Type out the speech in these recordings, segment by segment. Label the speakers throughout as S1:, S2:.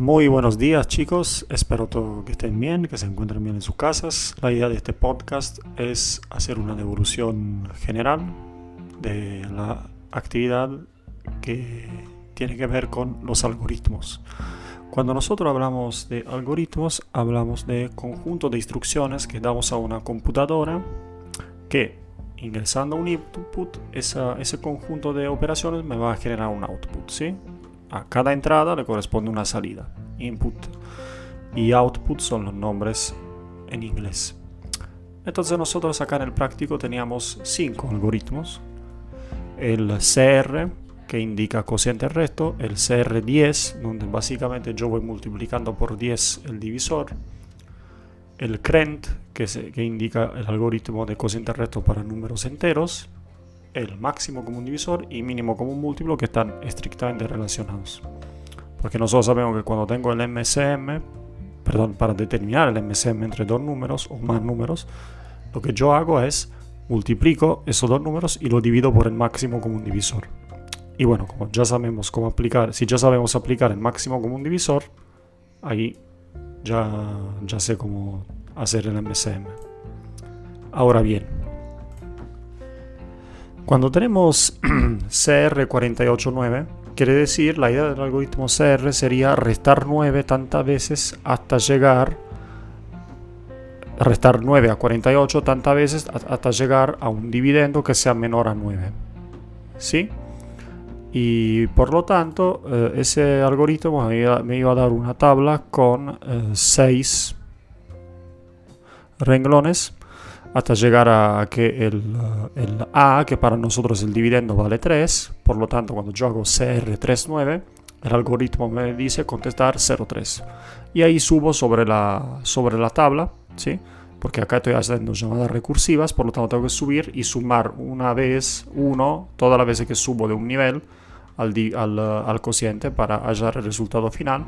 S1: Muy buenos días chicos, espero todo que estén bien, que se encuentren bien en sus casas. La idea de este podcast es hacer una devolución general de la actividad que tiene que ver con los algoritmos. Cuando nosotros hablamos de algoritmos, hablamos de conjunto de instrucciones que damos a una computadora que ingresando un input, ese conjunto de operaciones me va a generar un output, ¿sí? A cada entrada le corresponde una salida. Input y output son los nombres en inglés. Entonces nosotros acá en el práctico teníamos cinco algoritmos. El CR, que indica cociente resto, el CR10, donde básicamente yo voy multiplicando por 10 el divisor, el CRENT, que, que indica el algoritmo de cociente resto para números enteros, el máximo común divisor y mínimo común múltiplo que están estrictamente relacionados. Porque nosotros sabemos que cuando tengo el MSM, perdón, para determinar el MSM entre dos números o más números, lo que yo hago es multiplico esos dos números y lo divido por el máximo común divisor. Y bueno, como ya sabemos cómo aplicar, si ya sabemos aplicar el máximo común divisor, ahí ya, ya sé cómo hacer el MSM. Ahora bien, cuando tenemos CR489, quiere decir, la idea del algoritmo CR sería restar 9 tantas veces hasta llegar, restar 9 a 48 tantas veces hasta llegar a un dividendo que sea menor a 9. ¿Sí? Y por lo tanto, eh, ese algoritmo me iba, a dar una tabla con 6 eh, renglones hasta llegar a que el, el, A, que para nosotros el dividendo vale 3, por lo tanto cuando yo hago CR39, el algoritmo me dice contestar 0,3. Y ahí subo sobre la, sobre la tabla, ¿sí? porque acá estoy haciendo llamadas recursivas, por lo tanto tengo que subir y sumar una vez 1, todas las veces que subo de un nivel al, al, al cociente para hallar el resultado final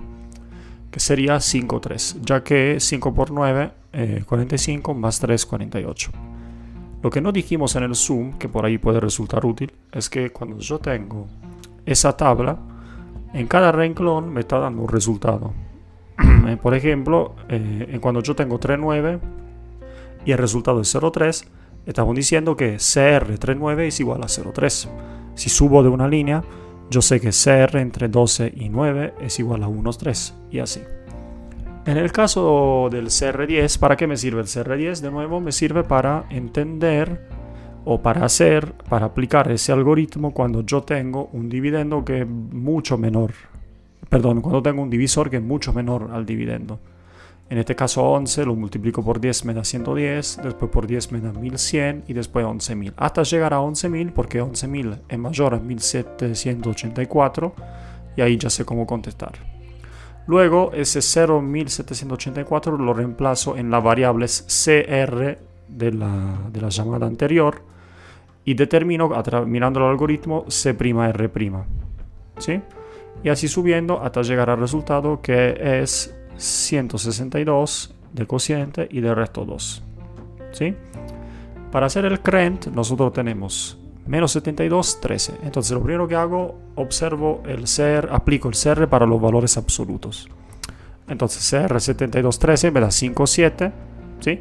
S1: que sería 5,3, ya que 5 por 9, 45 más 3, 48. Lo que no dijimos en el zoom, que por ahí puede resultar útil, es que cuando yo tengo esa tabla, en cada renglón me está dando un resultado. Eh, por ejemplo, eh, cuando yo tengo 3,9 y el resultado es 0,3, estamos diciendo que CR39 es igual a 0,3. Si subo de una línea, yo sé que CR entre 12 y 9 es igual a 1,3 y así. En el caso del CR10, ¿para qué me sirve el CR10? De nuevo, me sirve para entender o para hacer, para aplicar ese algoritmo cuando yo tengo un dividendo que es mucho menor. Perdón, cuando tengo un divisor que es mucho menor al dividendo. En este caso 11 lo multiplico por 10 me da 110, después por 10 me da 1100 y después 11.000. Hasta llegar a 11.000 porque 11.000 es mayor a 1784 y ahí ya sé cómo contestar. Luego ese 0.1784 lo reemplazo en las variables CR de la, de la llamada anterior y determino mirando el algoritmo C'R'. ¿sí? Y así subiendo hasta llegar al resultado que es 162 de cociente y de resto 2. ¿sí? Para hacer el CRENT nosotros tenemos menos 72, 13. Entonces lo primero que hago, observo el CR, aplico el CR para los valores absolutos. Entonces CR 72, 13 me da 5, 7, ¿sí?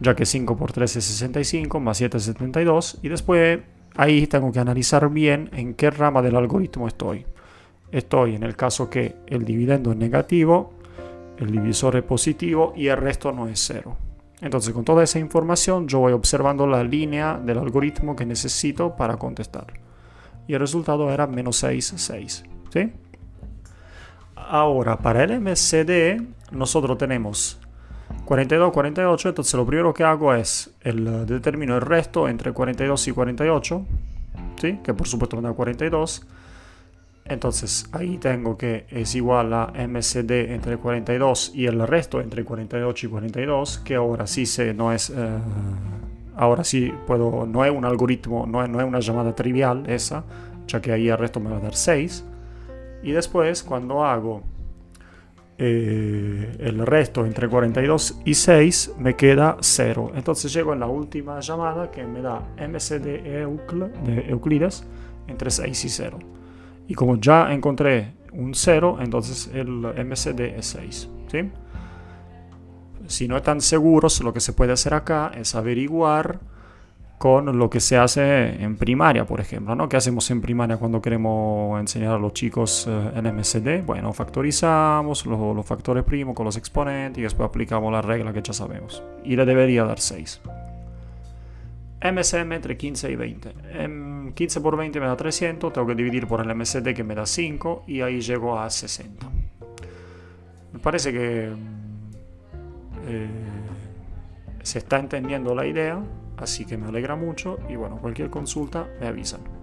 S1: ya que 5 por 13 es 65, más 7 es 72. Y después ahí tengo que analizar bien en qué rama del algoritmo estoy. Estoy en el caso que el dividendo es negativo, el divisor es positivo y el resto no es cero. Entonces con toda esa información yo voy observando la línea del algoritmo que necesito para contestar. Y el resultado era menos 6, 6. ¿sí? Ahora, para el MCD nosotros tenemos 42, 48, entonces lo primero que hago es el, determino el resto entre 42 y 48, ¿sí? que por supuesto me da 42 entonces ahí tengo que es igual a MCD entre 42 y el resto entre 48 y 42, que ahora sí se, no es, eh, ahora sí puedo, no es un algoritmo, no es, no es una llamada trivial esa, ya que ahí el resto me va a dar 6. Y después cuando hago eh, el resto entre 42 y 6 me queda 0. Entonces llego en la última llamada que me da MCD de Euclides entre 6 y 0. Y como ya encontré un 0, entonces el MCD es 6. ¿sí? Si no están seguros, lo que se puede hacer acá es averiguar con lo que se hace en primaria, por ejemplo, ¿no? ¿Qué hacemos en primaria cuando queremos enseñar a los chicos eh, en MSD? Bueno, factorizamos los, factores primos con los exponentes y después aplicamos la regla que ya sabemos. Y le debería dar 6. MSM entre 15 y 20. 15 em, por 20 me da 300, tengo que dividir por el MSD que me da 5 y ahí llego a 60. Me parece que eh, se está entendiendo la idea. Así que me alegra mucho y bueno, cualquier consulta me avisan.